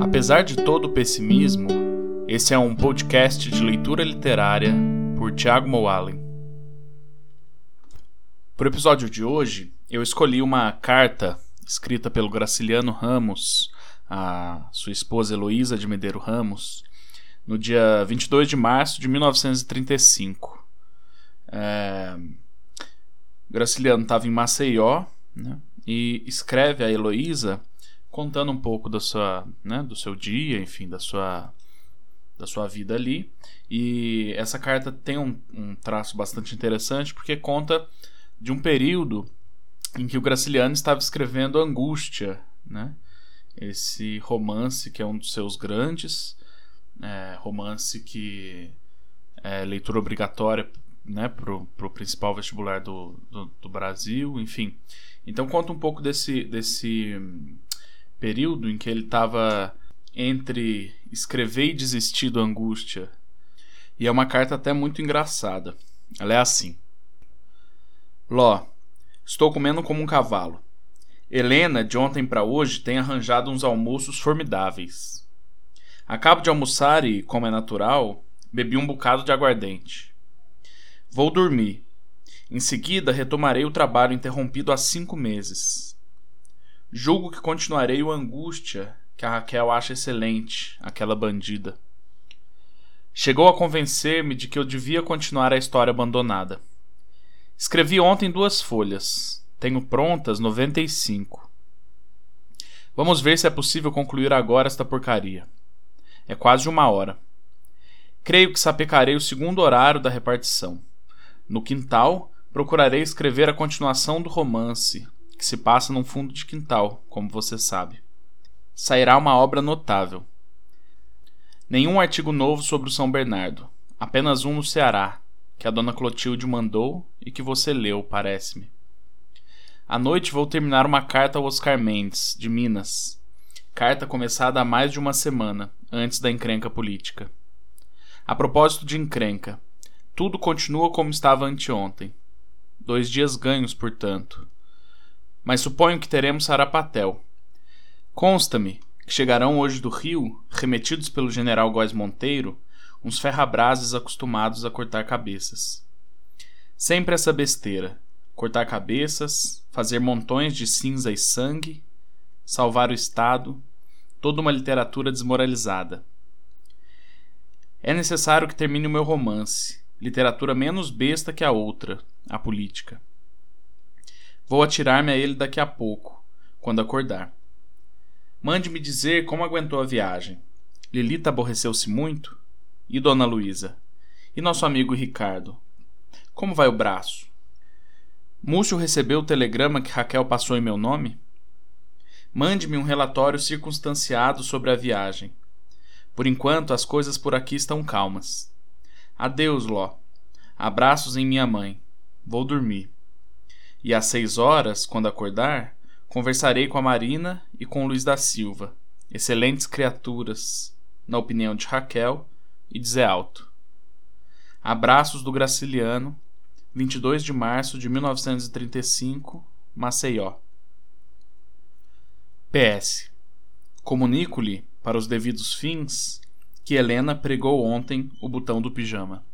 Apesar de todo o pessimismo, esse é um podcast de leitura literária por Tiago Moalen. Para o episódio de hoje, eu escolhi uma carta escrita pelo Graciliano Ramos, a sua esposa Heloísa de Medeiro Ramos, no dia 22 de março de 1935. É... Graciliano estava em Maceió né, e escreve a Heloísa contando um pouco da sua, né, do seu dia, enfim, da sua, da sua vida ali. E essa carta tem um, um traço bastante interessante porque conta de um período em que o Graciliano estava escrevendo Angústia, né? Esse romance que é um dos seus grandes, é, romance que é leitura obrigatória né, para o principal vestibular do, do, do, Brasil, enfim. Então conta um pouco desse, desse período em que ele estava entre escrever e desistir do Angústia. E é uma carta até muito engraçada. Ela é assim: Ló, estou comendo como um cavalo. Helena, de ontem para hoje, tem arranjado uns almoços formidáveis. Acabo de almoçar e, como é natural, bebi um bocado de aguardente. Vou dormir. Em seguida, retomarei o trabalho interrompido há cinco meses. Julgo que continuarei o Angústia, que a Raquel acha excelente, aquela bandida. Chegou a convencer-me de que eu devia continuar a história abandonada. Escrevi ontem duas folhas. Tenho prontas 95. Vamos ver se é possível concluir agora esta porcaria. É quase uma hora. Creio que sapecarei o segundo horário da repartição. No quintal, procurarei escrever a continuação do romance, que se passa num fundo de quintal, como você sabe. Sairá uma obra notável. Nenhum artigo novo sobre o São Bernardo, apenas um no Ceará, que a dona Clotilde mandou e que você leu, parece-me. À noite vou terminar uma carta ao Oscar Mendes, de Minas. Carta começada há mais de uma semana, antes da encrenca política. A propósito de encrenca, tudo continua como estava anteontem. Dois dias ganhos, portanto mas suponho que teremos Sarapatel. Consta-me que chegarão hoje do Rio, remetidos pelo general Góes Monteiro, uns ferrabrases acostumados a cortar cabeças. Sempre essa besteira: cortar cabeças, fazer montões de cinza e sangue, salvar o Estado, toda uma literatura desmoralizada. É necessário que termine o meu romance, literatura menos besta que a outra, a política. Vou atirar-me a ele daqui a pouco, quando acordar. Mande-me dizer como aguentou a viagem. Lilita aborreceu-se muito? E Dona Luísa? E nosso amigo Ricardo? Como vai o braço? Múcio recebeu o telegrama que Raquel passou em meu nome? Mande-me um relatório circunstanciado sobre a viagem. Por enquanto, as coisas por aqui estão calmas. Adeus, Ló. Abraços em minha mãe. Vou dormir. E às seis horas, quando acordar, conversarei com a Marina e com Luiz da Silva, excelentes criaturas, na opinião de Raquel e de Zé Alto. Abraços do Graciliano, 22 de março de 1935, Maceió. PS. Comunico-lhe, para os devidos fins, que Helena pregou ontem o botão do pijama.